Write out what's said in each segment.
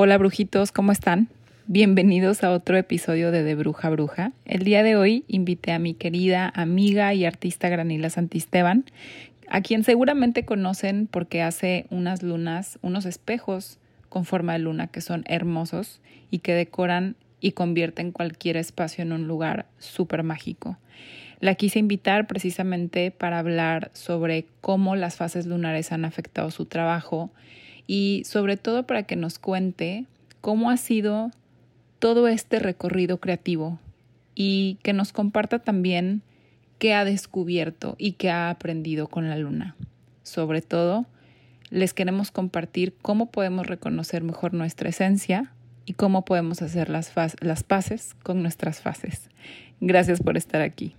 Hola brujitos, ¿cómo están? Bienvenidos a otro episodio de De Bruja Bruja. El día de hoy invité a mi querida amiga y artista Granila Santisteban, a quien seguramente conocen porque hace unas lunas, unos espejos con forma de luna que son hermosos y que decoran y convierten cualquier espacio en un lugar súper mágico. La quise invitar precisamente para hablar sobre cómo las fases lunares han afectado su trabajo y sobre todo para que nos cuente cómo ha sido todo este recorrido creativo y que nos comparta también qué ha descubierto y qué ha aprendido con la luna. Sobre todo, les queremos compartir cómo podemos reconocer mejor nuestra esencia y cómo podemos hacer las, las paces con nuestras fases. Gracias por estar aquí.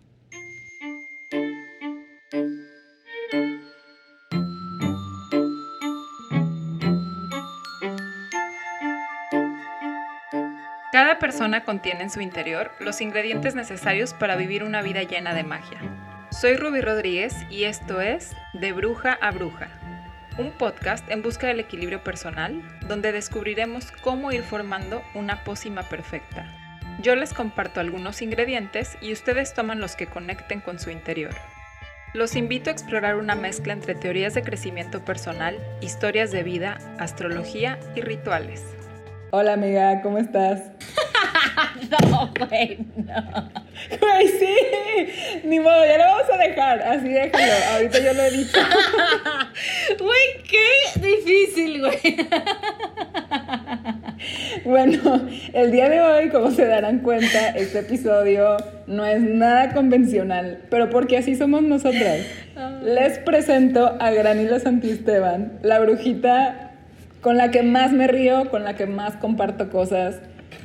Persona contiene en su interior los ingredientes necesarios para vivir una vida llena de magia. Soy Ruby Rodríguez y esto es De Bruja a Bruja, un podcast en busca del equilibrio personal donde descubriremos cómo ir formando una pócima perfecta. Yo les comparto algunos ingredientes y ustedes toman los que conecten con su interior. Los invito a explorar una mezcla entre teorías de crecimiento personal, historias de vida, astrología y rituales. Hola amiga, ¿cómo estás? no, güey, no. Güey, sí. Ni modo, ya lo vamos a dejar. Así déjalo. Ahorita yo lo he dicho. Güey, qué difícil, güey. Bueno, el día de hoy, como se darán cuenta, este episodio no es nada convencional, pero porque así somos nosotras. Ah. Les presento a Granila Santisteban, la brujita con la que más me río, con la que más comparto cosas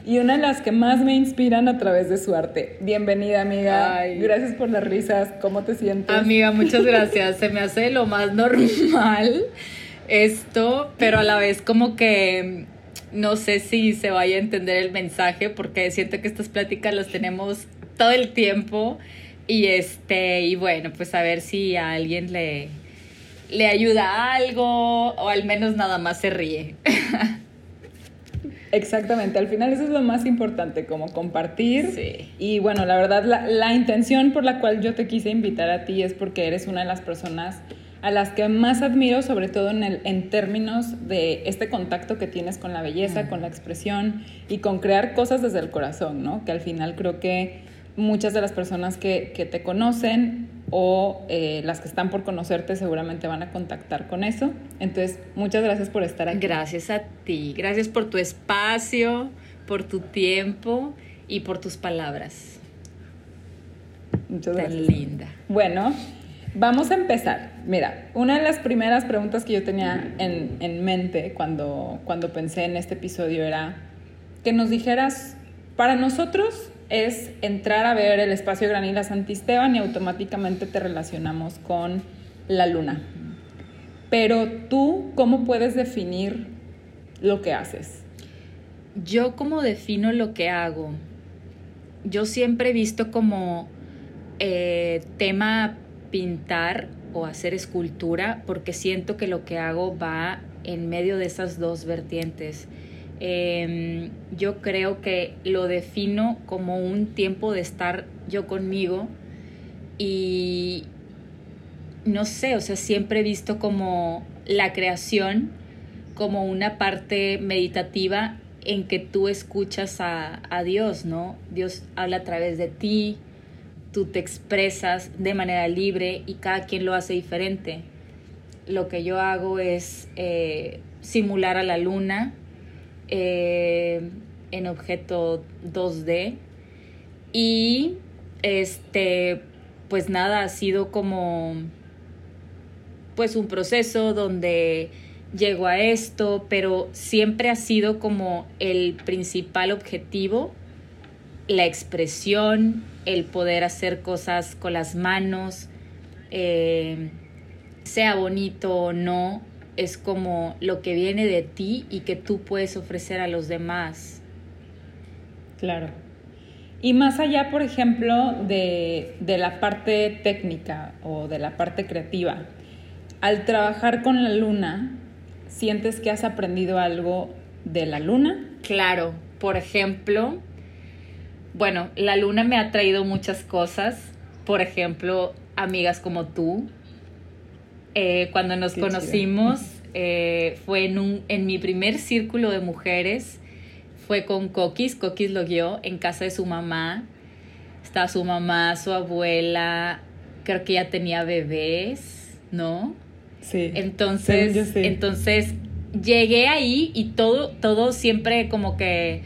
y una de las que más me inspiran a través de su arte. Bienvenida, amiga. Gracias por las risas. ¿Cómo te sientes? Amiga, muchas gracias. Se me hace lo más normal esto, pero a la vez como que no sé si se vaya a entender el mensaje porque siento que estas pláticas las tenemos todo el tiempo y este y bueno, pues a ver si a alguien le le ayuda algo o al menos nada más se ríe. Exactamente, al final eso es lo más importante, como compartir. Sí. Y bueno, la verdad, la, la, intención por la cual yo te quise invitar a ti es porque eres una de las personas a las que más admiro, sobre todo en, el, en términos de este contacto que tienes con la belleza, con la expresión y con crear cosas desde el corazón, ¿no? Que al final creo que muchas de las personas que, que te conocen o eh, las que están por conocerte seguramente van a contactar con eso. Entonces, muchas gracias por estar aquí. Gracias a ti, gracias por tu espacio, por tu tiempo y por tus palabras. Muchas gracias. Tan linda. Bueno, vamos a empezar. Mira, una de las primeras preguntas que yo tenía en, en mente cuando, cuando pensé en este episodio era que nos dijeras, para nosotros, es entrar a ver el espacio Granila Santisteban y automáticamente te relacionamos con la luna. Pero tú, ¿cómo puedes definir lo que haces? Yo cómo defino lo que hago. Yo siempre he visto como eh, tema pintar o hacer escultura porque siento que lo que hago va en medio de esas dos vertientes. Em, yo creo que lo defino como un tiempo de estar yo conmigo y no sé, o sea, siempre he visto como la creación como una parte meditativa en que tú escuchas a, a Dios, ¿no? Dios habla a través de ti, tú te expresas de manera libre y cada quien lo hace diferente. Lo que yo hago es eh, simular a la luna, eh, en objeto 2D. Y este, pues nada, ha sido como pues un proceso donde llego a esto, pero siempre ha sido como el principal objetivo, la expresión, el poder hacer cosas con las manos, eh, sea bonito o no, es como lo que viene de ti y que tú puedes ofrecer a los demás. Claro. Y más allá, por ejemplo, de, la parte técnica o de la parte creativa, al trabajar con la luna, sientes que has aprendido algo de la luna. Claro, por ejemplo, bueno, la luna me ha traído muchas cosas. Por ejemplo, amigas como tú. Eh, cuando nos conocimos eh, fue en, un, en mi primer círculo de mujeres. Fue con Coquis. Coquis lo guió en casa de su mamá. Estaba su mamá, su abuela. Creo que ya tenía bebés, ¿no? Sí. Entonces, entonces llegué ahí y todo, todo siempre como que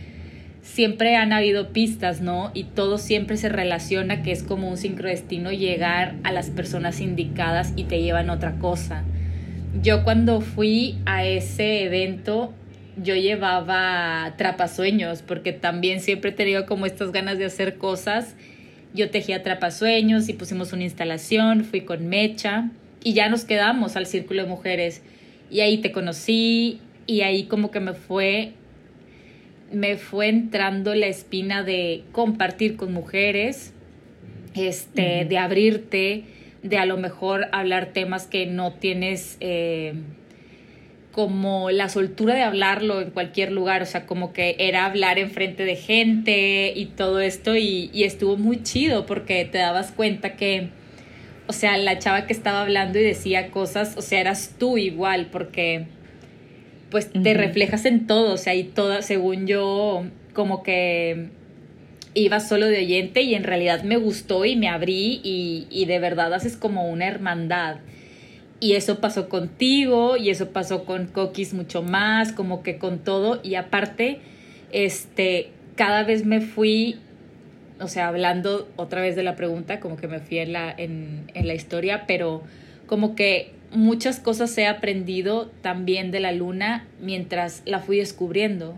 siempre han habido pistas, ¿no? Y todo siempre se relaciona que es como un sincrodestino llegar a las personas indicadas y te llevan otra cosa. Yo cuando fui a ese evento, yo llevaba trapasueños, porque también siempre he tenido como estas ganas de hacer cosas. Yo tejía trapasueños y pusimos una instalación, fui con Mecha y ya nos quedamos al círculo de mujeres. Y ahí te conocí y ahí como que me fue me fue entrando la espina de compartir con mujeres, este, de abrirte, de a lo mejor hablar temas que no tienes eh, como la soltura de hablarlo en cualquier lugar, o sea, como que era hablar enfrente de gente y todo esto y, y estuvo muy chido porque te dabas cuenta que, o sea, la chava que estaba hablando y decía cosas, o sea, eras tú igual porque pues te reflejas en todo, o sea, y toda, según yo, como que iba solo de oyente y en realidad me gustó y me abrí y, y de verdad haces como una hermandad. Y eso pasó contigo y eso pasó con Coquis mucho más, como que con todo. Y aparte, este, cada vez me fui, o sea, hablando otra vez de la pregunta, como que me fui en la, en, en la historia, pero como que muchas cosas he aprendido también de la luna mientras la fui descubriendo.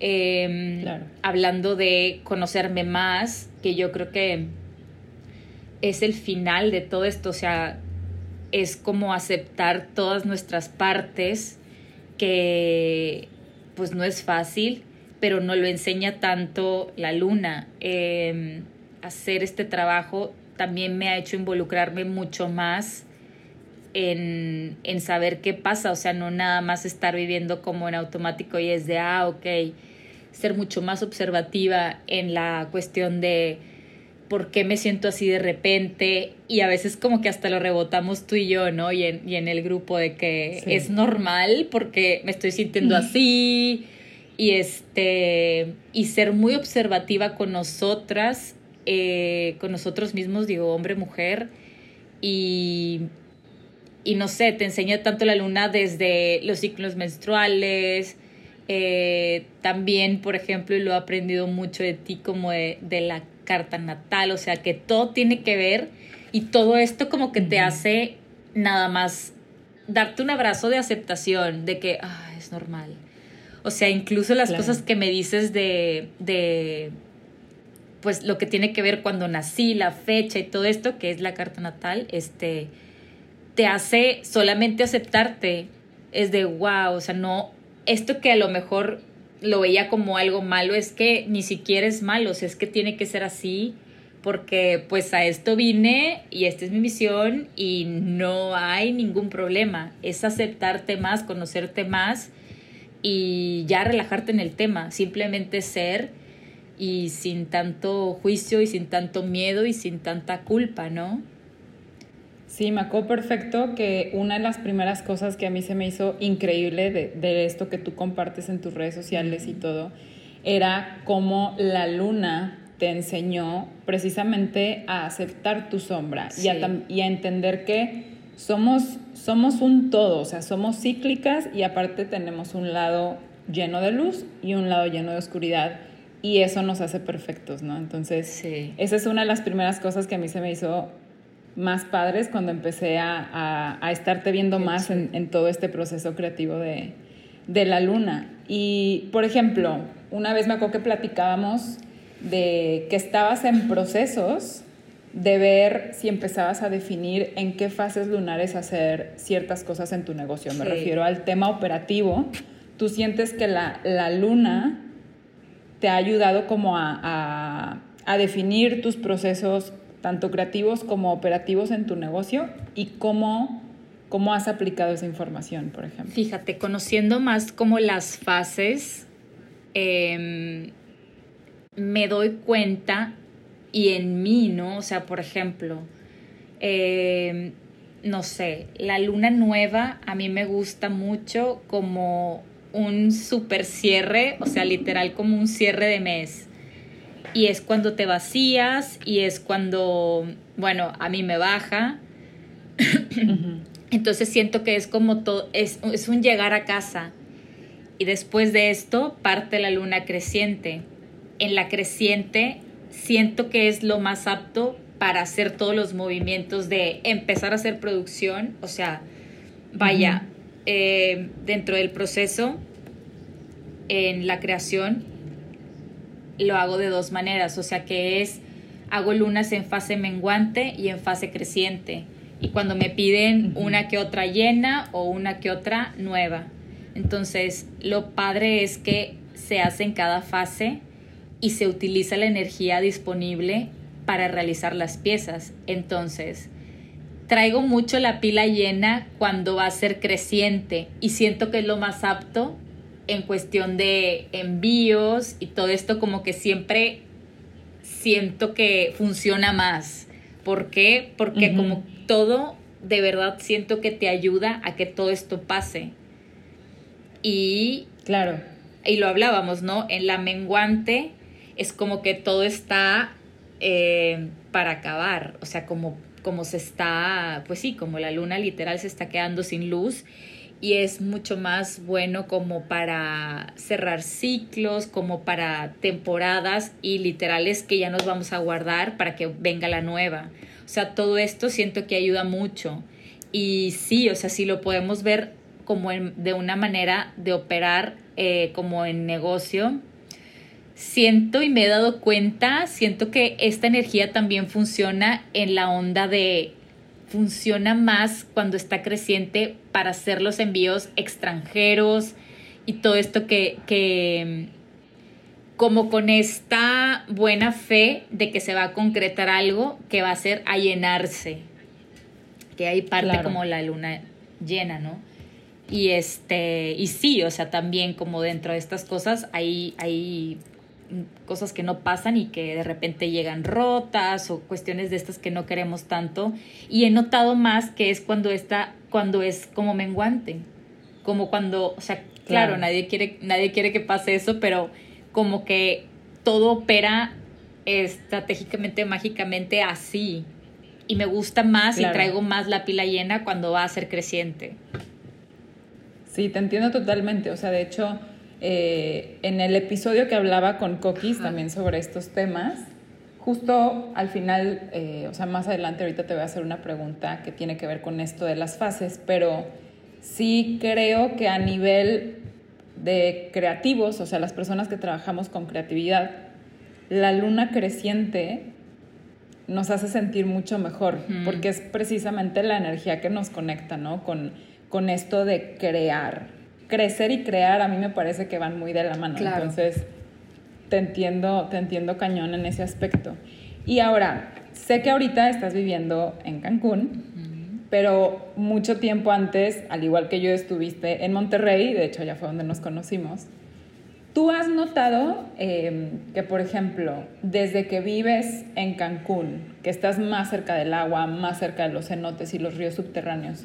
Em, hablando de conocerme más, que yo creo que es el final de todo esto, o sea, es como aceptar todas nuestras partes, que pues no es fácil, pero no lo enseña tanto la luna. Em, hacer este trabajo también me ha hecho involucrarme mucho más en, en, saber qué pasa, o sea, no nada más estar viviendo como en automático y es de, ah, ok, ser mucho más observativa en la cuestión de por qué me siento así de repente y a veces como que hasta lo rebotamos tú y yo, ¿no? Y en, y en el grupo de que es normal porque me estoy sintiendo así y este y ser muy observativa con nosotras, eh, con nosotros mismos, digo, hombre, mujer, y y no sé, te enseña tanto la luna desde los ciclos menstruales, eh, también, por ejemplo, y lo he aprendido mucho de ti como de, la carta natal, o sea, que todo tiene que ver y todo esto como que te hace nada más darte un abrazo de aceptación, de que, ah, es normal. O sea, incluso las cosas que me dices de, de, pues lo que tiene que ver cuando nací, la fecha y todo esto, que es la carta natal, este, te hace solamente aceptarte, es de wow, o sea, no, esto que a lo mejor lo veía como algo malo, es que ni siquiera es malo, o sea, es que tiene que ser así, porque pues a esto vine y esta es mi misión y no hay ningún problema, es aceptarte más, conocerte más y ya relajarte en el tema, simplemente ser y sin tanto juicio y sin tanto miedo y sin tanta culpa, ¿no? Sí, me acuerdo perfecto que una de las primeras cosas que a mí se me hizo increíble de, esto que tú compartes en tus redes sociales y todo, era cómo la luna te enseñó precisamente a aceptar tu sombra y, a, y, a, entender que somos, somos un todo, o sea, somos cíclicas y aparte tenemos un lado lleno de luz y un lado lleno de oscuridad y eso nos hace perfectos, ¿no? Entonces, esa es una de las primeras cosas que a mí se me hizo más padres cuando empecé a, a, estarte viendo más en, todo este proceso creativo de, de, la luna. Y, por ejemplo, una vez me acuerdo que platicábamos de que estabas en procesos de ver si empezabas a definir en qué fases lunares hacer ciertas cosas en tu negocio. Me refiero al tema operativo. Tú sientes que la, la luna te ha ayudado como a, a, a definir tus procesos tanto creativos como operativos en tu negocio y cómo ¿Cómo has aplicado esa información, por ejemplo? Fíjate, conociendo más como las fases, em, me doy cuenta y en mí, ¿no? O sea, por ejemplo, em, no sé, la luna nueva a mí me gusta mucho como un super cierre, o sea, literal como un cierre de mes. Y es cuando te vacías y es cuando, bueno, a mí me baja. Entonces siento que es como todo, es, es un llegar a casa. Y después de esto parte la luna creciente. En la creciente siento que es lo más apto para hacer todos los movimientos de empezar a hacer producción. O sea, vaya, eh, dentro del proceso, en la creación, lo hago de dos maneras. O sea, que es, hago lunas en fase menguante y en fase creciente y cuando me piden una que otra llena o una que otra nueva. Entonces, lo padre es que se hace en cada fase y se utiliza la energía disponible para realizar las piezas. Entonces, traigo mucho la pila llena cuando va a ser creciente y siento que es lo más apto en cuestión de envíos y todo esto como que siempre siento que funciona más. ¿Por qué? Porque como todo de verdad siento que te ayuda a que todo esto pase. Y. Claro. Y lo hablábamos, ¿no? En la menguante es como que todo está eh, para acabar. O sea, como, como se está. Pues sí, como la luna literal se está quedando sin luz. Y es mucho más bueno como para cerrar ciclos, como para temporadas y literales que ya nos vamos a guardar para que venga la nueva. O sea, todo esto siento que ayuda mucho. Y sí, o sea, sí lo podemos ver como de una manera de operar eh, como en negocio. Siento y me he dado cuenta, siento que esta energía también funciona en la onda de, funciona más cuando está creciente para hacer los envíos extranjeros y todo esto que, que como con esta buena fe de que se va a concretar algo que va a ser a llenarse, que hay parte como la luna llena, ¿no? Y este, y sí, o sea, también como dentro de estas cosas hay, hay cosas que no pasan y que de repente llegan rotas o cuestiones de estas que no queremos tanto. Y he notado más que es cuando está, cuando es como menguante. Como cuando, o sea, claro, nadie quiere, nadie quiere que pase eso, pero como que todo opera estratégicamente, mágicamente así. Y me gusta más y traigo más la pila llena cuando va a ser creciente. Sí, te entiendo totalmente. O sea, de hecho, eh, en el episodio que hablaba con Coquis también sobre estos temas, justo al final, eh, o sea, más adelante ahorita te voy a hacer una pregunta que tiene que ver con esto de las fases, pero sí creo que a nivel de creativos, o sea, las personas que trabajamos con creatividad, la luna creciente nos hace sentir mucho mejor, porque es precisamente la energía que nos conecta, ¿no? Con, con esto de crear. Crecer y crear a mí me parece que van muy de la mano. Entonces, te entiendo, te entiendo cañón en ese aspecto. Y ahora, sé que ahorita estás viviendo en Cancún pero mucho tiempo antes, al igual que yo estuviste en Monterrey, de hecho ya fue donde nos conocimos, ¿tú has notado em, que, por ejemplo, desde que vives en Cancún, que estás más cerca del agua, más cerca de los cenotes y los ríos subterráneos,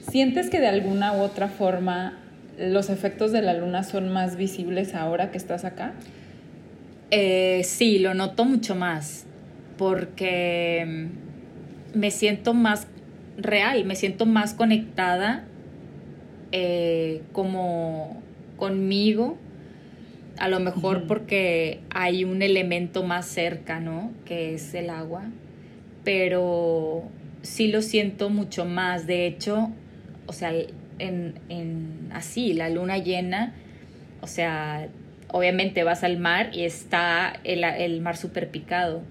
¿sientes que de alguna u otra forma los efectos de la luna son más visibles ahora que estás acá? Eh, sí, lo noto mucho más, porque em, me siento más real, me siento más conectada eh, como conmigo, a lo mejor porque hay un elemento más cerca, ¿no? Que es el agua, pero sí lo siento mucho más, de hecho, o sea, en, en así, la luna llena, o sea, obviamente vas al mar y está el, el mar súper picado.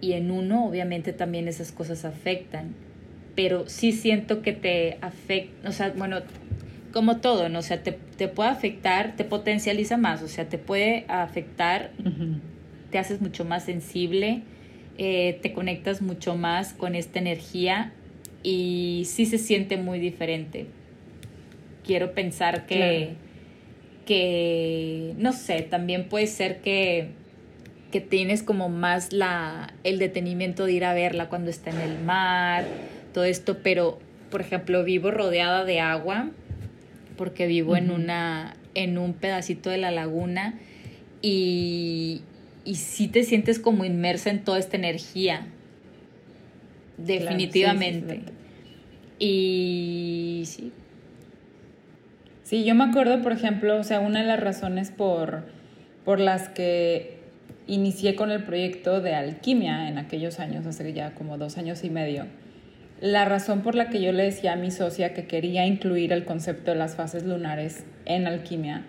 Y en uno, obviamente, también esas cosas afectan pero sí siento que te afecta, o sea, bueno, como todo, ¿no? O sea, te, puede afectar, te potencializa más, o sea, te puede afectar, te haces mucho más sensible, eh, te conectas mucho más con esta energía y sí se siente muy diferente. Quiero pensar que, que no sé, también puede ser que, que tienes como más la, el detenimiento de ir a verla cuando está en el mar, todo esto, pero por ejemplo vivo rodeada de agua porque vivo en una en un pedacito de la laguna y, y sí te sientes como inmersa en toda esta energía definitivamente. y sí. Sí, yo me acuerdo, por ejemplo, o sea, una de las razones por, por las que inicié con el proyecto de alquimia en aquellos años, hace ya como dos años y medio, la razón por la que yo le decía a mi socia que quería incluir el concepto de las fases lunares en alquimia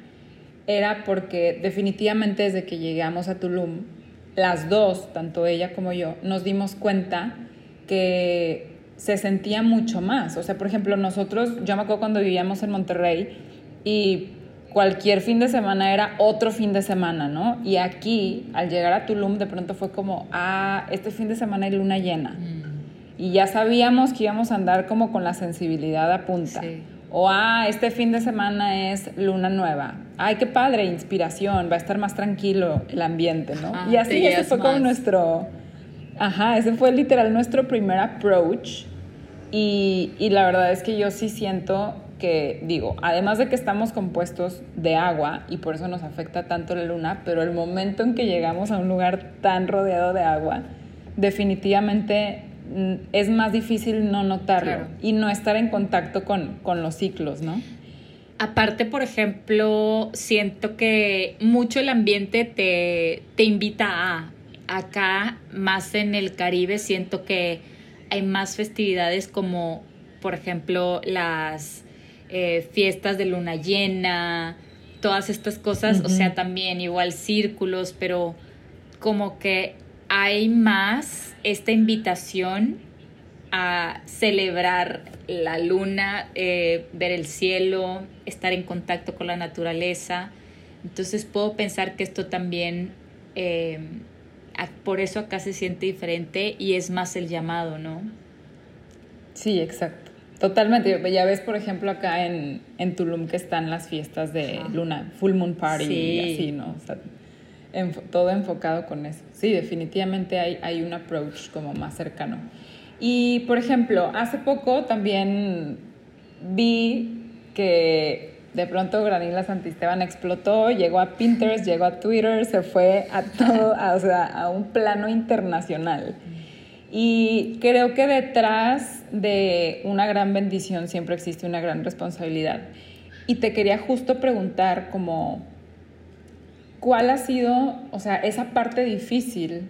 era porque definitivamente desde que llegamos a Tulum, las dos, tanto ella como yo, nos dimos cuenta que se sentía mucho más. O sea, por ejemplo, nosotros, yo me acuerdo cuando vivíamos en Monterrey y cualquier fin de semana era otro fin de semana, ¿no? Y aquí, al llegar a Tulum, de pronto fue como, ah, este fin de semana hay luna llena. Mm. Y ya sabíamos que íbamos a andar como con la sensibilidad a punta. O, ah, este fin de semana es luna nueva. Ay, qué padre, inspiración, va a estar más tranquilo el ambiente, ¿no? y así, ese fue como nuestro Ajá, ese fue literal nuestro primer approach y, y, la verdad es que yo sí siento que, digo, además de que estamos compuestos de agua y por eso nos afecta tanto la luna, pero el momento en que llegamos a un lugar tan rodeado de agua, definitivamente mm, es más difícil no notarlo y no estar en contacto con, con los ciclos, ¿no? Aparte, por ejemplo, siento que mucho el ambiente te, te invita a, acá, más en el Caribe, siento que hay más festividades como, por ejemplo, las eh, fiestas de luna llena, todas estas cosas, o sea, también igual círculos, pero como que hay más esta invitación a celebrar la luna, eh, ver el cielo, estar en contacto con la naturaleza. Entonces puedo pensar que esto también eh, por eso acá se siente diferente y es más el llamado, ¿no? Sí, exacto. Totalmente. Ya ves, por ejemplo, acá en, en Tulum que están las fiestas de Luna, Full Moon Party y así, ¿no? O sea, todo enfocado con eso. Sí, definitivamente hay, hay un approach como más cercano. Y, por ejemplo, hace poco también vi que de pronto Granila Santisteban explotó, llegó a Pinterest, llegó a Twitter, se fue a todo, o sea, a un plano internacional. Y creo que detrás de una gran bendición siempre existe una gran responsabilidad. Y te quería justo preguntar como, ¿cuál ha sido, o sea, esa parte difícil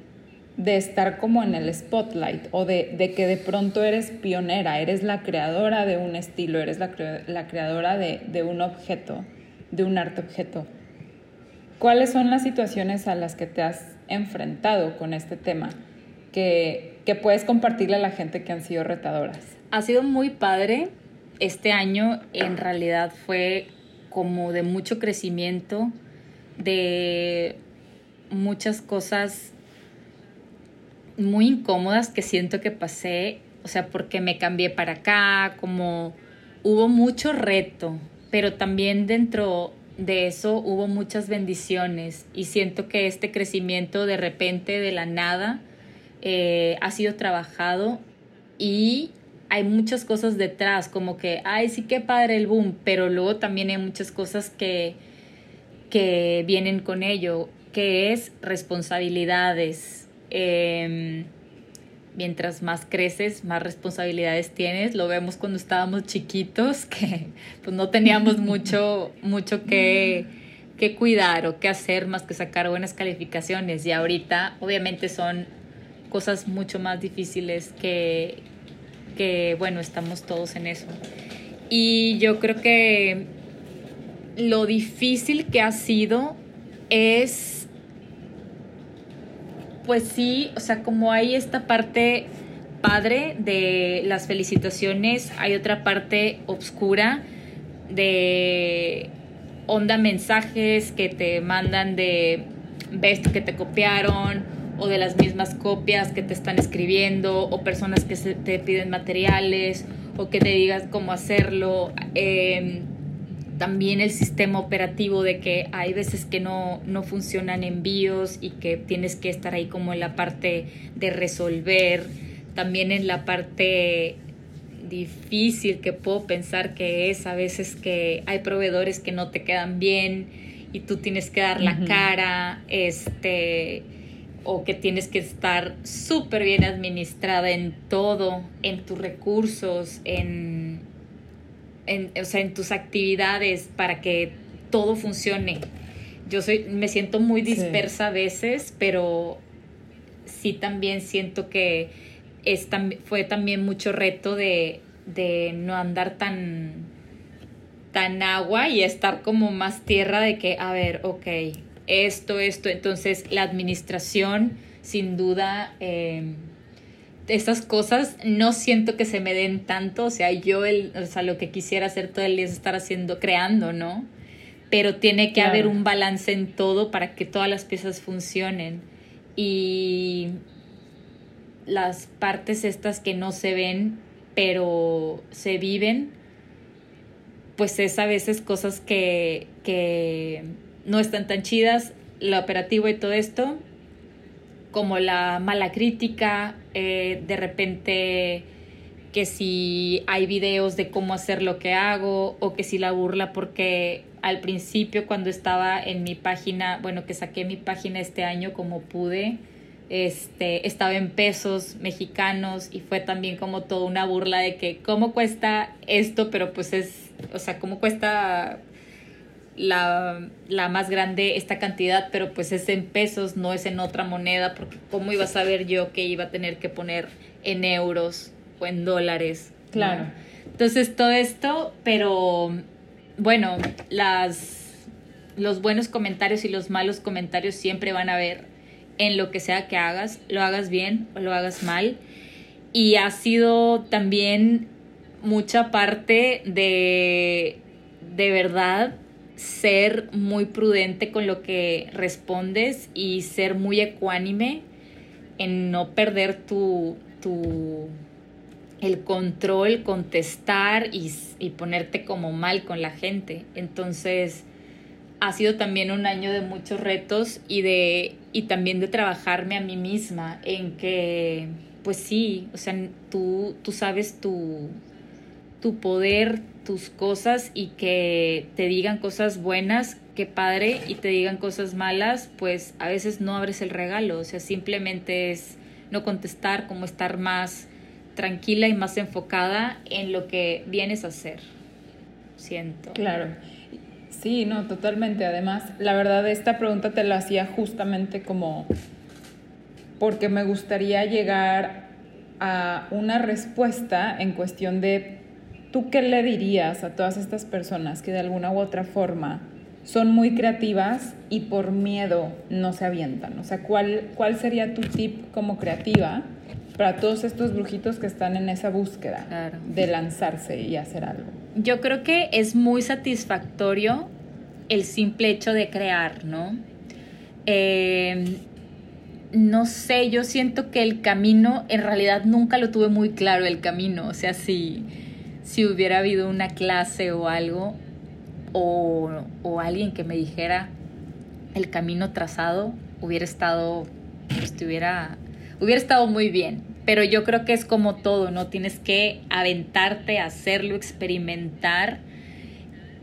de estar como en el spotlight o de, que de pronto eres pionera, eres la creadora de un estilo, eres la, creadora de, un objeto, de un arte objeto. ¿Cuáles son las situaciones a las que te has enfrentado con este tema que, que puedes compartirle a la gente que han sido retadoras? Ha sido muy padre. Este año en realidad fue como de mucho crecimiento, de muchas cosas muy incómodas que siento que pasé, o sea, porque me cambié para acá, como hubo mucho reto, pero también dentro de eso hubo muchas bendiciones y siento que este crecimiento de repente, de la nada, eh, ha sido trabajado y hay muchas cosas detrás, como que, ay, sí que padre el boom, pero luego también hay muchas cosas que, que vienen con ello, que es responsabilidades, Em, mientras más creces, más responsabilidades tienes. Lo vemos cuando estábamos chiquitos, que pues no teníamos mucho, mucho que, que cuidar o que hacer más que sacar buenas calificaciones. Y ahorita obviamente son cosas mucho más difíciles que, que, bueno, estamos todos en eso. Y yo creo que lo difícil que ha sido es pues sí, o sea, como hay esta parte padre de las felicitaciones, hay otra parte oscura de onda mensajes que te mandan de ves que te copiaron o de las mismas copias que te están escribiendo o personas que te piden materiales o que te digas cómo hacerlo. Em, también el sistema operativo de que hay veces que no, no funcionan envíos y que tienes que estar ahí como en la parte de resolver, también en la parte difícil que puedo pensar que es a veces que hay proveedores que no te quedan bien y tú tienes que dar la cara, este, o que tienes que estar súper bien administrada en todo, en tus recursos, en, en, o sea, en tus actividades para que todo funcione. Yo soy, me siento muy dispersa a veces, pero sí también siento que es, fue también mucho reto de, de no andar tan tan agua y estar como más tierra de que, a ver, ok, esto, esto. Entonces, la administración, sin duda, eh, estas cosas no siento que se me den tanto. O sea, yo, el, o sea, lo que quisiera hacer todo el día es estar haciendo, creando, ¿no? Pero tiene que haber un balance en todo para que todas las piezas funcionen. Y las partes estas que no se ven, pero se viven, pues es a veces cosas que, que no están tan chidas, lo operativo y todo esto, como la mala crítica, eh, de repente que si hay videos de cómo hacer lo que hago o que si la burla porque al principio cuando estaba en mi página, bueno, que saqué mi página este año como pude, este, estaba en pesos mexicanos y fue también como toda una burla de que cómo cuesta esto, pero pues es, o sea, cómo cuesta la, la, más grande esta cantidad, pero pues es en pesos, no es en otra moneda, porque cómo iba a saber yo que iba a tener que poner en euros o en dólares. Claro. Entonces todo esto, pero bueno, las, los buenos comentarios y los malos comentarios siempre van a haber en lo que sea que hagas, lo hagas bien o lo hagas mal. Y ha sido también mucha parte de, de verdad ser muy prudente con lo que respondes y ser muy ecuánime en no perder tu, tu el control, contestar y, y, ponerte como mal con la gente. Entonces, ha sido también un año de muchos retos y de y también de trabajarme a mí misma en que pues sí, o sea, tú, tú sabes tu, tu poder, tus cosas y que te digan cosas buenas, que padre, y te digan cosas malas, pues a veces no abres el regalo, o sea, simplemente es no contestar, como estar más tranquila y más enfocada en lo que vienes a hacer. Siento. Claro. Sí, no, totalmente. Además, la verdad, esta pregunta te la hacía justamente como porque me gustaría llegar a una respuesta en cuestión de ¿tú qué le dirías a todas estas personas que de alguna u otra forma son muy creativas y por miedo no se avientan? O sea, ¿cuál, cuál sería tu tip como creativa para todos estos brujitos que están en esa búsqueda de lanzarse y hacer algo? Yo creo que es muy satisfactorio el simple hecho de crear, ¿no? Eh, no sé, yo siento que el camino, en realidad nunca lo tuve muy claro el camino, o sea, si si hubiera habido una clase o algo, o, alguien que me dijera el camino trazado, hubiera estado, estuviera, pues, hubiera estado muy bien. Pero yo creo que es como todo, ¿no? Tienes que aventarte, hacerlo, experimentar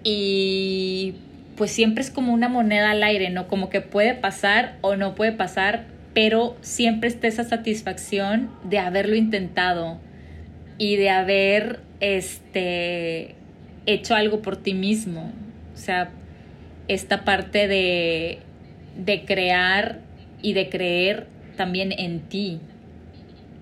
y pues siempre es como una moneda al aire, ¿no? Como que puede pasar o no puede pasar, pero siempre está esa satisfacción de haberlo intentado y de haber este, hecho algo por ti mismo. O sea, esta parte de, de crear y de creer también en ti,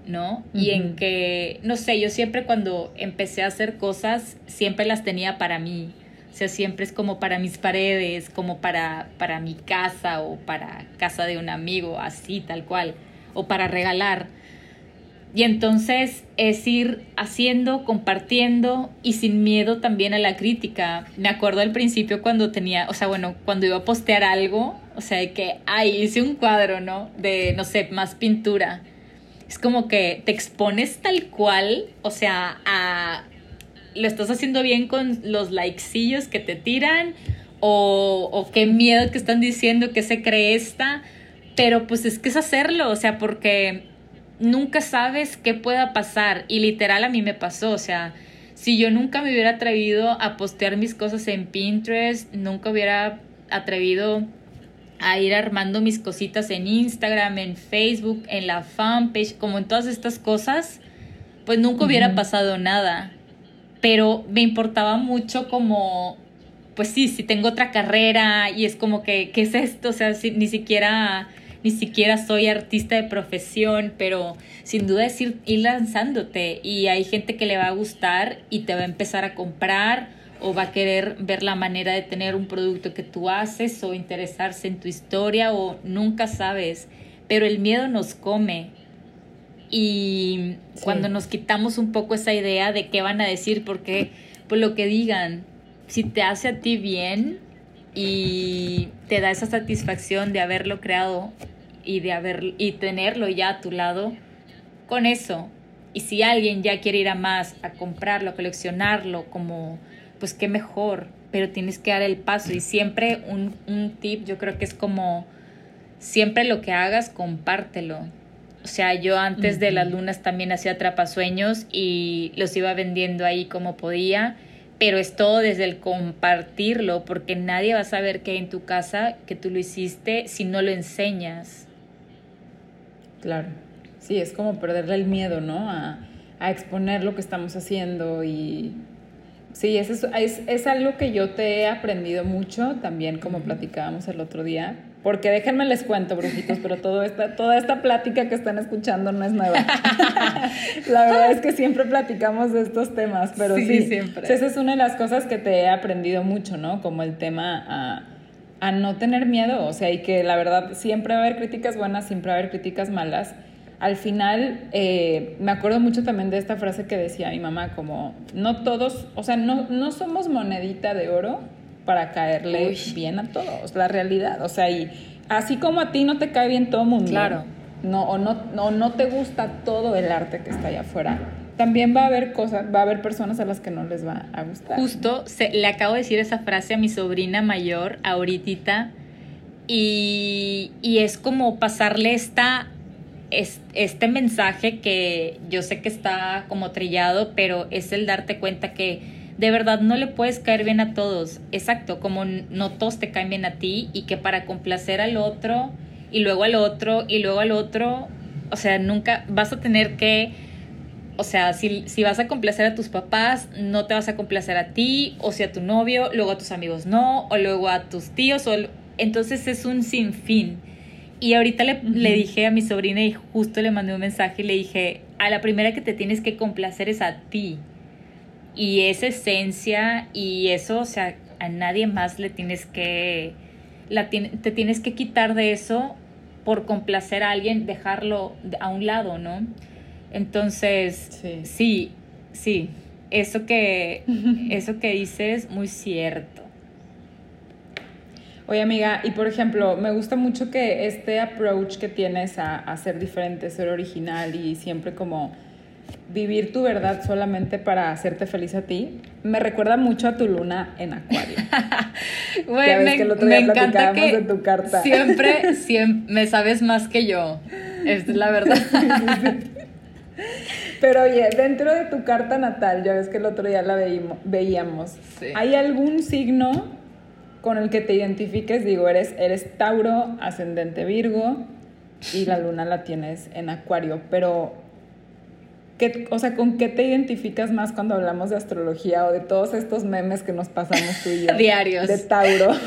¿no? Y en que, no sé, yo siempre cuando empecé a hacer cosas, siempre las tenía para mí. O sea, siempre es como para mis paredes, como para, para mi casa o para casa de un amigo, así, tal cual, o para regalar y entonces es ir haciendo, compartiendo y sin miedo también a la crítica. Me acuerdo al principio cuando tenía, o sea, bueno, cuando iba a postear algo, o sea, de que, ay, hice un cuadro, ¿no? De, no sé, más pintura. Es como que te expones tal cual, o sea, a... Lo estás haciendo bien con los likecillos que te tiran o, o qué miedo que están diciendo que se cree esta, pero pues es que es hacerlo, o sea, porque nunca sabes qué pueda pasar. Y literal a mí me pasó, o sea, si yo nunca me hubiera atrevido a postear mis cosas en Pinterest, nunca hubiera atrevido a ir armando mis cositas en Instagram, en Facebook, en la fanpage, como en todas estas cosas, pues nunca hubiera pasado nada. Pero me importaba mucho como, pues sí, si tengo otra carrera y es como que, ¿qué es esto? O sea, si, ni siquiera ni siquiera soy artista de profesión, pero sin duda es ir, lanzándote. Y hay gente que le va a gustar y te va a empezar a comprar o va a querer ver la manera de tener un producto que tú haces o interesarse en tu historia o nunca sabes, pero el miedo nos come. Y cuando nos quitamos un poco esa idea de qué van a decir, porque pues lo que digan, si te hace a ti bien y te da esa satisfacción de haberlo creado y de haber y tenerlo ya a tu lado con eso. Y si alguien ya quiere ir a más, a comprarlo, a coleccionarlo, como pues qué mejor, pero tienes que dar el paso y siempre un, un tip yo creo que es como siempre lo que hagas compártelo. O sea, yo antes de las lunas también hacía trapasueños y los iba vendiendo ahí como podía, pero es todo desde el compartirlo, porque nadie va a saber que hay en tu casa que tú lo hiciste si no lo enseñas. Claro. Sí, es como perderle el miedo, ¿no? A, exponer lo que estamos haciendo y sí, es, es, es, algo que yo te he aprendido mucho también, como platicábamos el otro día. Porque déjenme les cuento, brujitos, pero todo esta, toda esta plática que están escuchando no es nueva. La verdad es que siempre platicamos de estos temas, pero sí, siempre. esa es una de las cosas que te he aprendido mucho, ¿no? Como el tema a a no tener miedo, o sea, y que la verdad siempre va a haber críticas buenas, siempre va a haber críticas malas. Al final, eh, me acuerdo mucho también de esta frase que decía mi mamá, como, no todos, o sea, no, no somos monedita de oro para caerle bien a todos, la realidad, o sea, y así como a ti no te cae bien todo el mundo, claro. no, o no, no, no te gusta todo el arte que está allá afuera, también va a haber cosas, va a haber personas a las que no les va a gustar. Justo, se, le acabo de decir esa frase a mi sobrina mayor, ahorita, y, y es como pasarle esta, este mensaje que yo sé que está como trillado, pero es el darte cuenta que de verdad no le puedes caer bien a todos. Exacto, como no todos te caen bien a ti y que para complacer al otro y luego al otro y luego al otro, o sea, nunca vas a tener que o sea, si, si, vas a complacer a tus papás, no te vas a complacer a ti, o si a tu novio, luego a tus amigos no, o luego a tus tíos, o, entonces es un sinfín. Y ahorita le, le, dije a mi sobrina y justo le mandé un mensaje y le dije, a la primera que te tienes que complacer es a ti. Y esa esencia y eso, o sea, a nadie más le tienes que, la, te tienes que quitar de eso por complacer a alguien, dejarlo a un lado, ¿no? Entonces, sí, sí, eso, que, eso que dices es muy cierto. Oye amiga, y por ejemplo, me gusta mucho que este approach que tienes a, a ser diferente, ser original y siempre como vivir tu verdad solamente para hacerte feliz a ti, me recuerda mucho a tu luna en Acuario. ya ves que el otro día platicábamos de tu carta. Siempre, siempre me sabes más que yo. Es la verdad. Pero oye, dentro de tu carta natal, ya ves que el otro día la veíamos, ¿hay algún signo con el que te identifiques? Digo, eres, eres Tauro, ascendente Virgo y la luna la tienes en Acuario, pero ¿qué, o sea, ¿con qué te identificas más cuando hablamos de astrología o de todos estos memes que nos pasamos tú y yo? Diarios. De Tauro.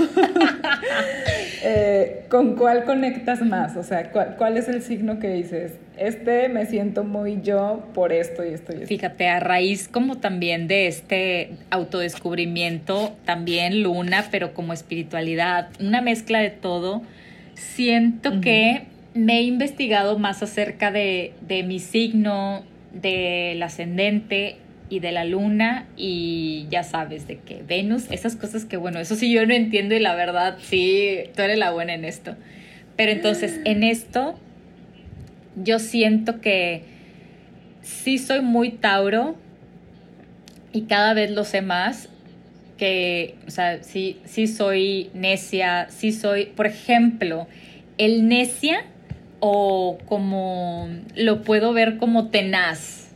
Eh, ¿Con cuál conectas más? O sea, ¿cuál es el signo que dices? este me siento muy yo por esto y esto y esto. Fíjate, a raíz como también de este autodescubrimiento, también luna, pero como espiritualidad, una mezcla de todo, siento que me he investigado más acerca de, de mi signo, del ascendente y de la luna y ya sabes de que Venus, esas cosas que bueno, eso sí yo no entiendo y la verdad sí, tú eres la buena en esto. Pero entonces en esto yo siento que sí soy muy Tauro y cada vez lo sé más que, o sea, sí, sí soy necia, sí soy, por ejemplo, el necia o como lo puedo ver como tenaz.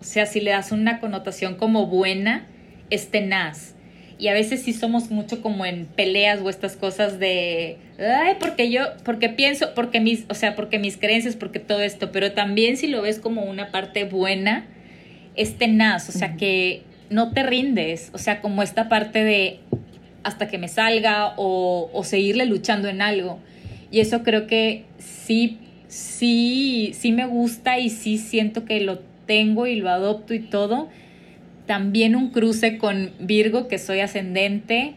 O sea, si le das una connotación como buena, es tenaz. Y a veces sí somos mucho como en peleas o estas cosas de, ay, porque yo, porque pienso, porque mis, o sea, porque mis creencias, porque todo esto, pero también si lo ves como una parte buena, es tenaz, o sea, que no te rindes, o sea, como esta parte de hasta que me salga o, o seguirle luchando en algo. Y eso creo que sí, sí, sí me gusta y sí siento que lo tengo y lo adopto y todo. También un cruce con Virgo, que soy ascendente.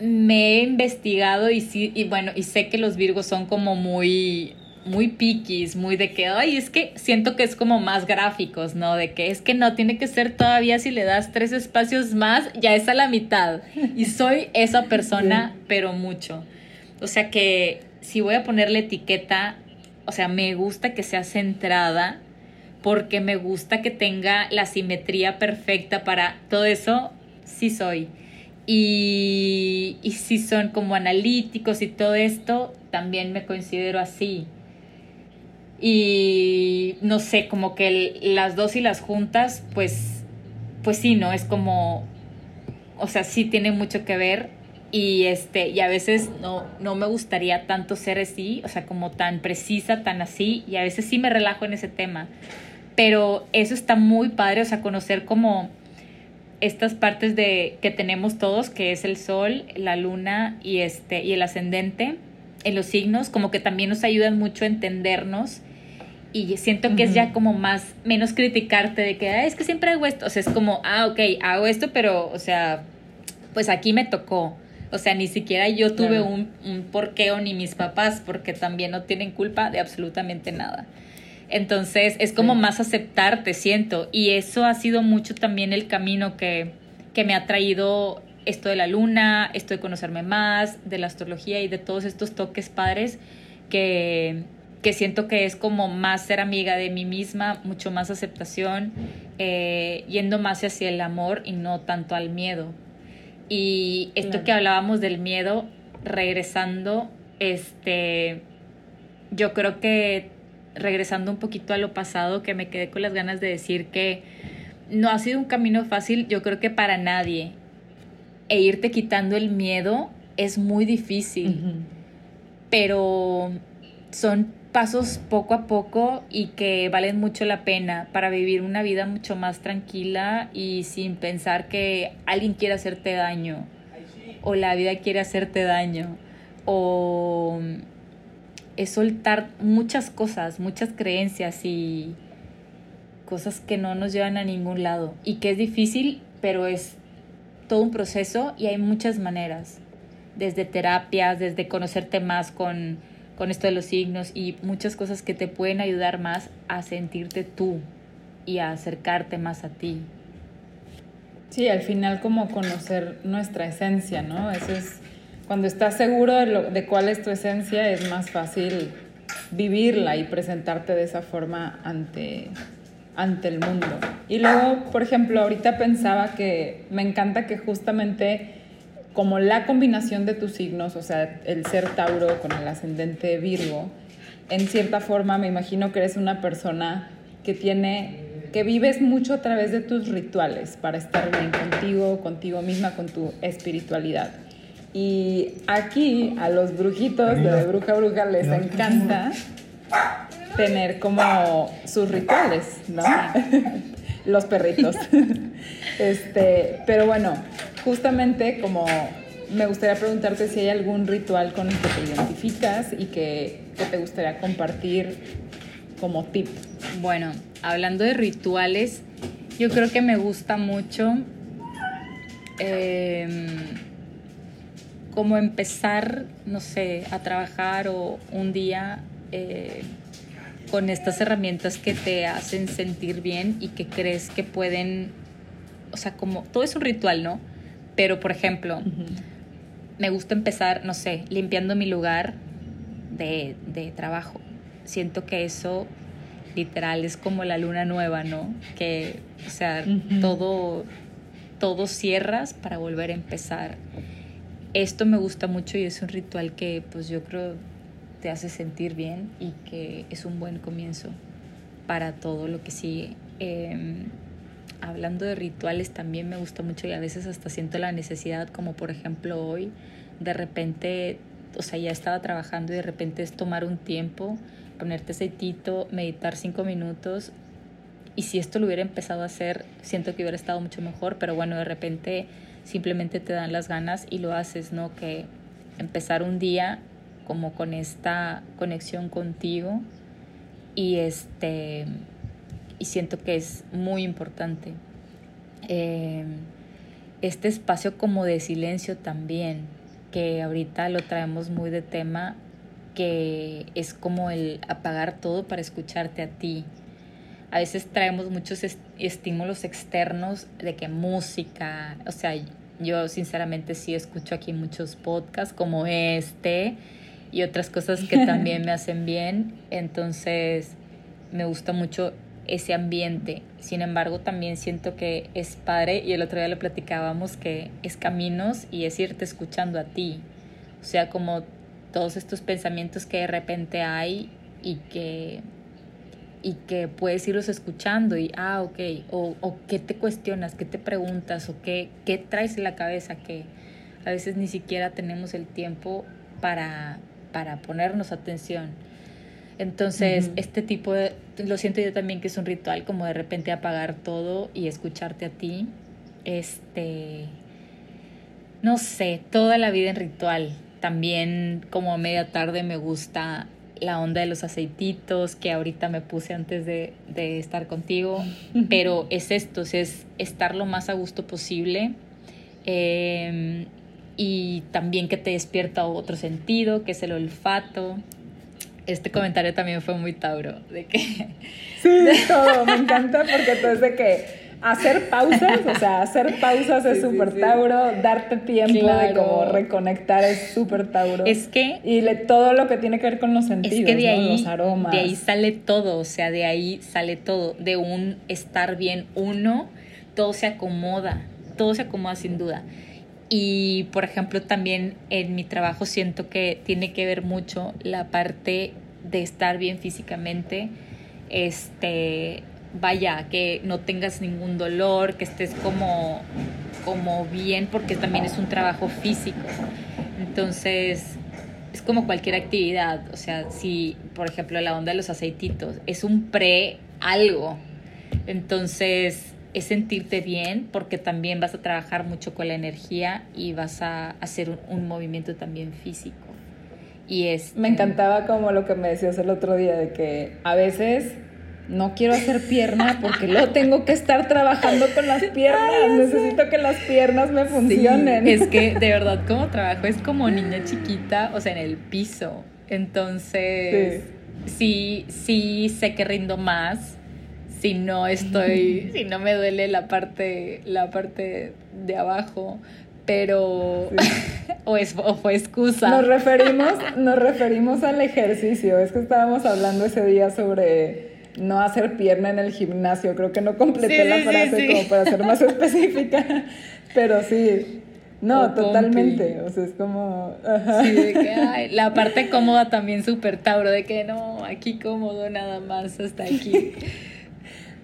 Me he investigado y sí, y bueno, y sé que los Virgos son como muy, muy piquis, muy de que, ay, es que siento que es como más gráficos, ¿no? De que es que no, tiene que ser todavía si le das tres espacios más, ya es a la mitad. Y soy esa persona, pero mucho. O sea que si voy a ponerle etiqueta, o sea, me gusta que sea centrada porque me gusta que tenga la simetría perfecta para todo eso, sí soy. Y, y si son como analíticos y todo esto, también me considero así. Y no sé, como que las dos y las juntas, pues, pues sí, ¿no? Es como, o sea, sí tiene mucho que ver y este y a veces no no me gustaría tanto ser así o sea como tan precisa tan así y a veces sí me relajo en ese tema. Pero eso está muy padre o sea conocer como estas partes de que tenemos todos que es el sol la luna y este y el ascendente en los signos como que también nos ayudan mucho a entendernos. Y siento que es ya como más menos criticarte de que es que siempre hago esto o sea es como ah ok hago esto pero o sea pues aquí me tocó o sea, ni siquiera yo tuve un, un porqueo ni mis papás, porque también no tienen culpa de absolutamente nada. Entonces, es como más aceptarte, siento. Y eso ha sido mucho también el camino que, que me ha traído esto de la luna, esto de conocerme más, de la astrología y de todos estos toques padres que, que siento que es como más ser amiga de mí misma, mucho más aceptación, eh, yendo más hacia el amor y no tanto al miedo. Y esto que hablábamos del miedo, regresando, este, yo creo que regresando un poquito a lo pasado, que me quedé con las ganas de decir que no ha sido un camino fácil, yo creo que para nadie. E irte quitando el miedo es muy difícil, pero son pasos poco a poco y que valen mucho la pena para vivir una vida mucho más tranquila y sin pensar que alguien quiere hacerte daño o la vida quiere hacerte daño o es soltar muchas cosas, muchas creencias y cosas que no nos llevan a ningún lado y que es difícil, pero es todo un proceso y hay muchas maneras, desde terapias, desde conocerte más con con esto de los signos y muchas cosas que te pueden ayudar más a sentirte tú y a acercarte más a ti. Sí, al final como conocer nuestra esencia, ¿no? Eso es, cuando estás seguro de, lo, de cuál es tu esencia, es más fácil vivirla y presentarte de esa forma ante, ante el mundo. Y luego, por ejemplo, ahorita pensaba que me encanta que justamente como la combinación de tus signos, o sea, el ser Tauro con el ascendente Virgo, en cierta forma me imagino que eres una persona que tiene que vives mucho a través de tus rituales para estar bien contigo, contigo misma, con tu espiritualidad. Y aquí a los brujitos de Bruja Bruja les encanta tener como sus rituales, ¿no? los perritos. Este, pero bueno, justamente como me gustaría preguntarte si hay algún ritual con el que te identificas y que, te gustaría compartir como tip. Bueno, hablando de rituales, yo creo que me gusta mucho em, como empezar, no sé, a trabajar o un día eh, con estas herramientas que te hacen sentir bien y que crees que pueden, o sea, como todo es un ritual, ¿no? Pero, por ejemplo, me gusta empezar, no sé, limpiando mi lugar de, de trabajo. Siento que eso literal es como la luna nueva, ¿no? Que, o sea, todo, todo cierras para volver a empezar. Esto me gusta mucho y es un ritual que pues yo creo te hace sentir bien y que es un buen comienzo para todo lo que sigue. Em, hablando de rituales también me gusta mucho y a veces hasta siento la necesidad, como por ejemplo hoy, de repente, o sea, ya estaba trabajando y de repente es tomar un tiempo, ponerte aceitito, meditar cinco minutos. Y si esto lo hubiera empezado a hacer, siento que hubiera estado mucho mejor, pero bueno, de repente simplemente te dan las ganas y lo haces, ¿no? Que empezar un día como con esta conexión contigo y este y siento que es muy importante eh, este espacio como de silencio también que ahorita lo traemos muy de tema que es como el apagar todo para escucharte a ti a veces traemos muchos estímulos externos de que música o sea yo sinceramente sí escucho aquí muchos podcasts como este y otras cosas que también me hacen bien. Entonces me gusta mucho ese ambiente. Sin embargo, también siento que es padre, y el otro día lo platicábamos, que es caminos y es irte escuchando a ti. O sea, como todos estos pensamientos que de repente hay y que, y que puedes irlos escuchando y, ah, ok, o, o qué te cuestionas, qué te preguntas, o qué, qué traes en la cabeza, que a veces ni siquiera tenemos el tiempo para, para ponernos atención. Entonces, este tipo de, lo siento yo también que es un ritual, como de repente apagar todo y escucharte a ti. Este, no sé, toda la vida en ritual. También como a media tarde me gusta la onda de los aceititos que ahorita me puse antes de, de estar contigo, pero es esto, es estar lo más a gusto posible. Eh, y también que te despierta otro sentido, que es el olfato. Este comentario también fue muy Tauro, de que... Sí, todo, me encanta porque todo es de que hacer pausas, o sea, hacer pausas es súper Tauro, darte tiempo de como reconectar es súper Tauro. Es que... Y le, todo lo que tiene que ver con los sentidos, es que de ahí, los aromas. De ahí sale todo, o sea, de ahí sale todo, de un estar bien uno, todo se acomoda, todo se acomoda sin duda. Y, por ejemplo, también en mi trabajo siento que tiene que ver mucho la parte de estar bien físicamente. Este, vaya, que no tengas ningún dolor, que estés como, como bien, porque también es un trabajo físico. Entonces, es como cualquier actividad. O sea, si, por ejemplo, la onda de los aceititos es un pre algo. Entonces, es sentirte bien porque también vas a trabajar mucho con la energía y vas a hacer un, movimiento también físico. Y es... Me encantaba como lo que me decías el otro día de que a veces no quiero hacer pierna porque luego tengo que estar trabajando con las piernas. Necesito que las piernas me funcionen. es que de verdad como trabajo es como niña chiquita, o sea, en el piso. Entonces, sí, sí sé que rindo más si no estoy, si no me duele la parte, la parte de abajo, pero o, es, o fue excusa. Nos referimos, nos referimos al ejercicio. Es que estábamos hablando ese día sobre no hacer pierna en el gimnasio. Creo que no completé la frase como para ser más específica, pero sí. No, totalmente. O sea, es como. Sí, de que, ay, la parte cómoda también súper Tauro, de que no, aquí cómodo nada más hasta aquí.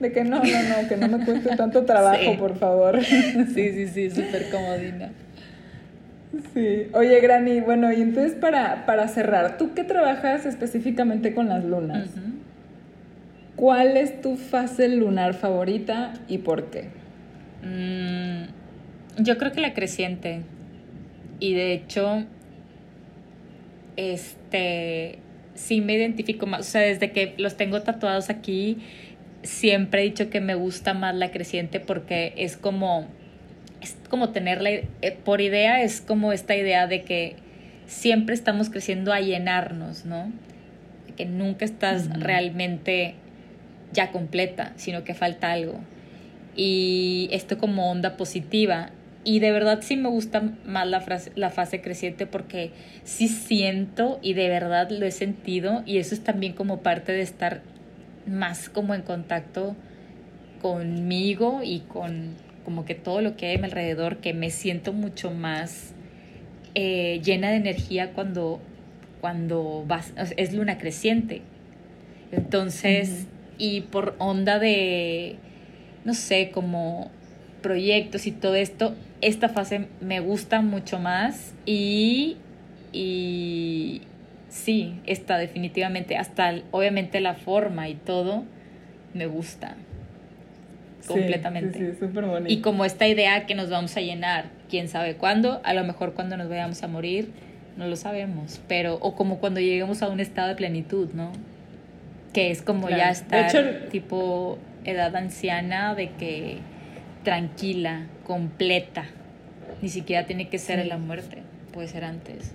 De que no, no, no, que no me cueste tanto trabajo, por favor. Sí, sí, sí, súper comodina. Sí. Oye, Granny, bueno, y entonces para, para cerrar, ¿tú qué trabajas específicamente con las lunas? ¿Cuál es tu fase lunar favorita y por qué? Mm, yo creo que la creciente. Y de hecho, este, sí me identifico más, o sea, desde que los tengo tatuados aquí, siempre he dicho que me gusta más la creciente porque es como es como tenerle, eh, por idea es como esta idea de que siempre estamos creciendo a llenarnos, ¿no? Que nunca estás realmente ya completa, sino que falta algo. Y esto como onda positiva. Y de verdad sí me gusta más la, frase, la fase creciente porque sí siento y de verdad lo he sentido y eso es también como parte de estar más como en contacto conmigo y con como que todo lo que hay a mi alrededor, que me siento mucho más eh, llena de energía cuando, cuando vas, es luna creciente. Entonces, y por onda de, no sé, como proyectos y todo esto, esta fase me gusta mucho más y, y sí, esta definitivamente, hasta obviamente la forma y todo, me gusta completamente. Sí, sí, súper bonito. Y como esta idea que nos vamos a llenar, quién sabe cuándo, a lo mejor cuando nos vayamos a morir, no lo sabemos, pero, o como cuando lleguemos a un estado de plenitud, ¿no? Que es como ya estar tipo edad anciana de que tranquila, completa. Ni siquiera tiene que ser en la muerte, puede ser antes.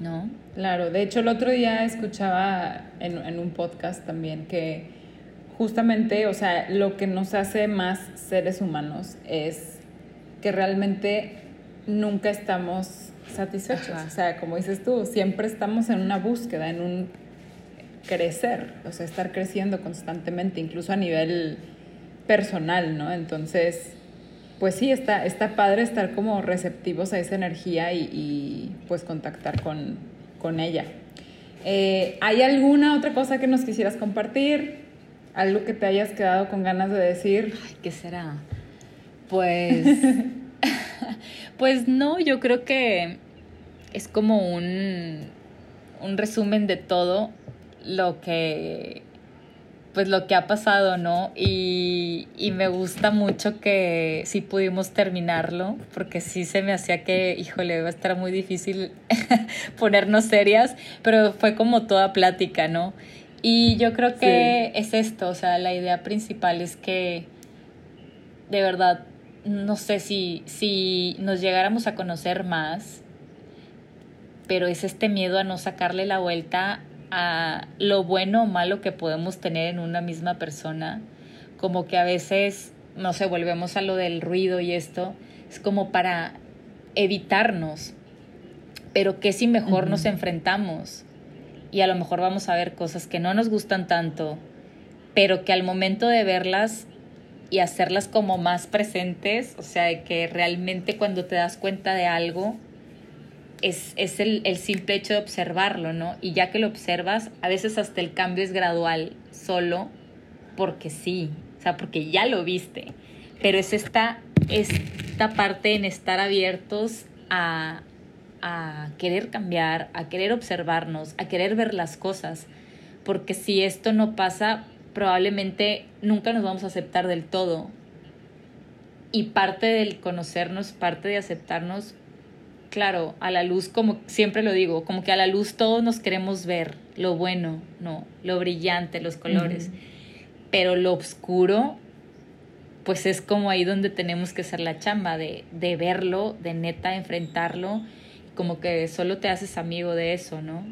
¿No? Claro, de hecho el otro día escuchaba en, en un podcast también que justamente, o sea, lo que nos hace más seres humanos es que realmente nunca estamos satisfechos. O sea, como dices tú, siempre estamos en una búsqueda, en un crecer, o sea, estar creciendo constantemente, incluso a nivel personal, ¿no? Entonces, pues sí, está, está padre estar como receptivos a esa energía y, pues contactar con, con ella. Eh, ¿Hay alguna otra cosa que nos quisieras compartir? ¿Algo que te hayas quedado con ganas de decir? Ay, ¿qué será? Pues... pues no, yo creo que es como un, un resumen de todo lo que pues lo que ha pasado, ¿no? Y, y, me gusta mucho que sí pudimos terminarlo, porque sí se me hacía que, híjole, va a estar muy difícil ponernos serias, pero fue como toda plática, ¿no? Y yo creo que es esto, o sea, la idea principal es que de verdad, no sé si, si nos llegáramos a conocer más, pero es este miedo a no sacarle la vuelta a lo bueno o malo que podemos tener en una misma persona, como que a veces, no sé, volvemos a lo del ruido y esto, es como para evitarnos, pero que si mejor nos enfrentamos y a lo mejor vamos a ver cosas que no nos gustan tanto, pero que al momento de verlas y hacerlas como más presentes, o sea, que realmente cuando te das cuenta de algo, es, es el, el, simple hecho de observarlo, ¿no? Y ya que lo observas, a veces hasta el cambio es gradual, solo porque sí, o sea, porque ya lo viste. Pero es esta, esta parte en estar abiertos a, a querer cambiar, a querer observarnos, a querer ver las cosas, porque si esto no pasa, probablemente nunca nos vamos a aceptar del todo. Y parte del conocernos, parte de aceptarnos, claro, a la luz, como siempre lo digo, como que a la luz todos nos queremos ver, lo bueno, no, lo brillante, los colores. Pero lo oscuro, pues es como ahí donde tenemos que hacer la chamba de, de verlo, de neta enfrentarlo como que solo te haces amigo de eso, ¿no?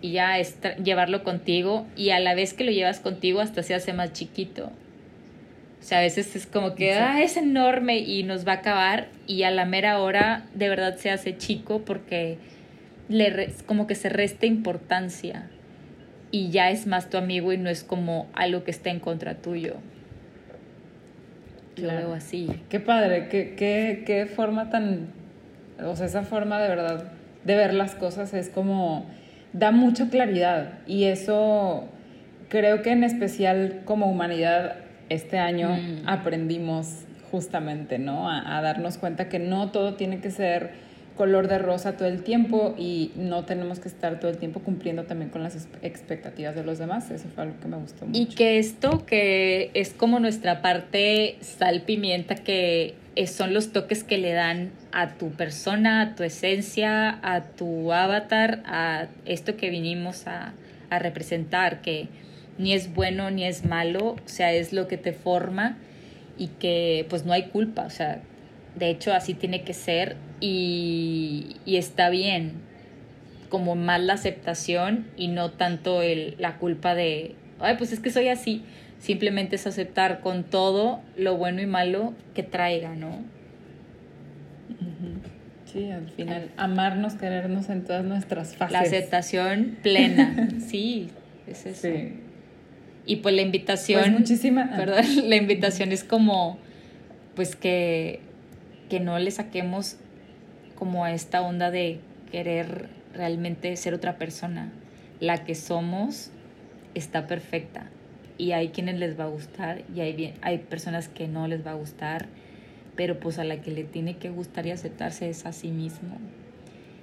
Y ya es llevarlo contigo y a la vez que lo llevas contigo hasta se hace más chiquito. O sea, a veces es como que ah, es enorme y nos va a acabar y a la mera hora de verdad se hace chico porque le como que se resta importancia y ya es más tu amigo y no es como algo que está en contra tuyo. Lo veo así. Qué padre, qué, qué, qué forma tan o sea, esa forma de verdad de ver las cosas es como, da mucha claridad y eso creo que en especial como humanidad este año mm. aprendimos justamente, ¿no? A, a, darnos cuenta que no todo tiene que ser color de rosa todo el tiempo y no tenemos que estar todo el tiempo cumpliendo también con las expectativas de los demás. Eso fue algo que me gustó mucho. Y que esto que es como nuestra parte sal pimienta que son los toques que le dan a tu persona, a tu esencia, a tu avatar, a esto que vinimos a, a representar, que ni es bueno ni es malo, o sea, es lo que te forma y que pues no hay culpa, o sea, De hecho, así tiene que ser y, y está bien. Como más la aceptación y no tanto el, la culpa de, ay, pues es que soy así. Simplemente es aceptar con todo lo bueno y malo que traiga, ¿no? Sí, al final, amarnos, querernos en todas nuestras fases. La aceptación plena, sí, es eso. Sí. Y pues la invitación. Pues muchísima. Perdón, la invitación es como, pues que, que no le saquemos como a esta onda de querer realmente ser otra persona. La que somos está perfecta. Y hay quienes les va a gustar y hay, hay personas que no les va a gustar. Pero pues a la que le tiene que gustar y aceptarse es a sí mismo.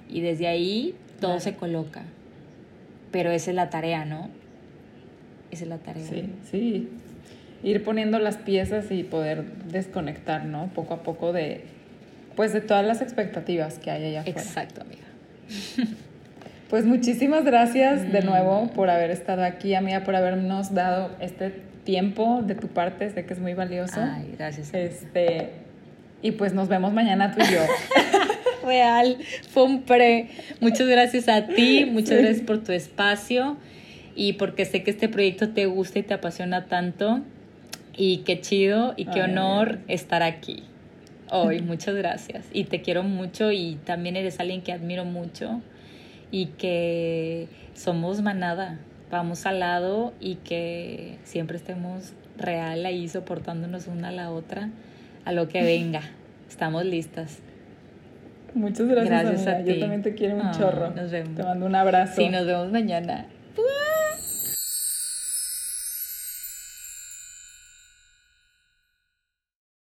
Y desde ahí todo se coloca. Pero esa es la tarea, ¿no? Esa es la tarea. Sí, sí. Ir poniendo las piezas y poder desconectar, ¿no? Poco a poco de, pues, de todas las expectativas que hay allá afuera. Exacto, amiga. Pues muchísimas gracias de mm. nuevo por haber estado aquí, amiga, por habernos dado este tiempo de tu parte, sé que es muy valioso. Ay, gracias. Este, y pues nos vemos mañana tú y yo. Real, fue un pre. Muchas gracias a ti, muchas gracias por tu espacio y porque sé que este proyecto te gusta y te apasiona tanto. Y qué chido y qué honor estar aquí hoy. Muchas gracias. Y te quiero mucho y también eres alguien que admiro mucho y que somos manada. Vamos al lado y que siempre estemos real ahí soportándonos una a la otra a lo que venga. Estamos listas. Muchas gracias. Gracias a ti. Yo también te quiero un chorro. Nos vemos. Te mando un abrazo. Sí, nos vemos mañana. 对